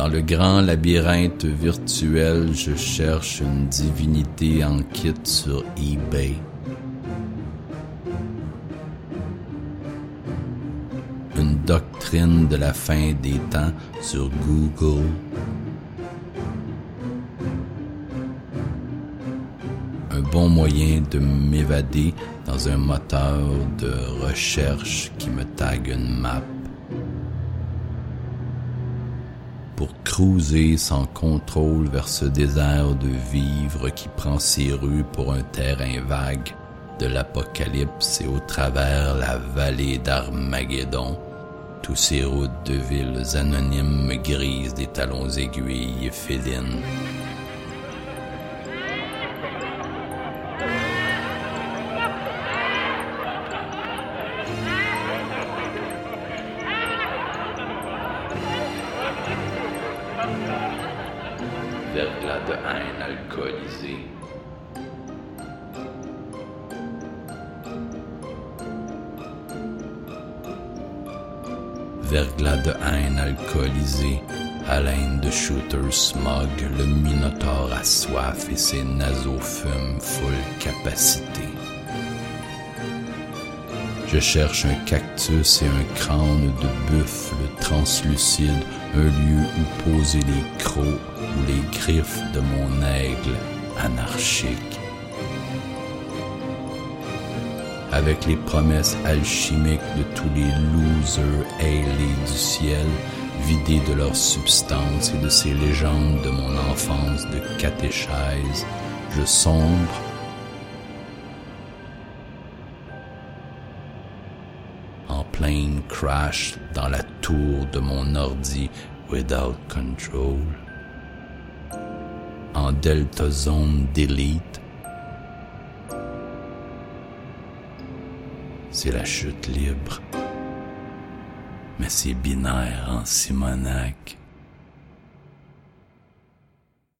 Dans le grand labyrinthe virtuel, je cherche une divinité en kit sur eBay. Une doctrine de la fin des temps sur Google. Un bon moyen de m'évader dans un moteur de recherche qui me tague une map. pour cruiser sans contrôle vers ce désert de vivre qui prend ses rues pour un terrain vague de l'apocalypse et au travers la vallée d'Armageddon, tous ces routes de villes anonymes grises des talons aiguilles félines. Verglas de haine alcoolisé. Verglas de haine alcoolisé, haleine de shooter smog, le minotaure soif et ses naseaux fument full capacité. Je cherche un cactus et un crâne de buffle translucide, un lieu où poser les crocs ou les griffes de mon aigle anarchique. Avec les promesses alchimiques de tous les losers ailés du ciel, vidés de leur substance et de ces légendes de mon enfance de catéchèse, je sombre plein crash dans la tour de mon ordi without control, en delta zone delete. C'est la chute libre, mais c'est binaire en Simonac.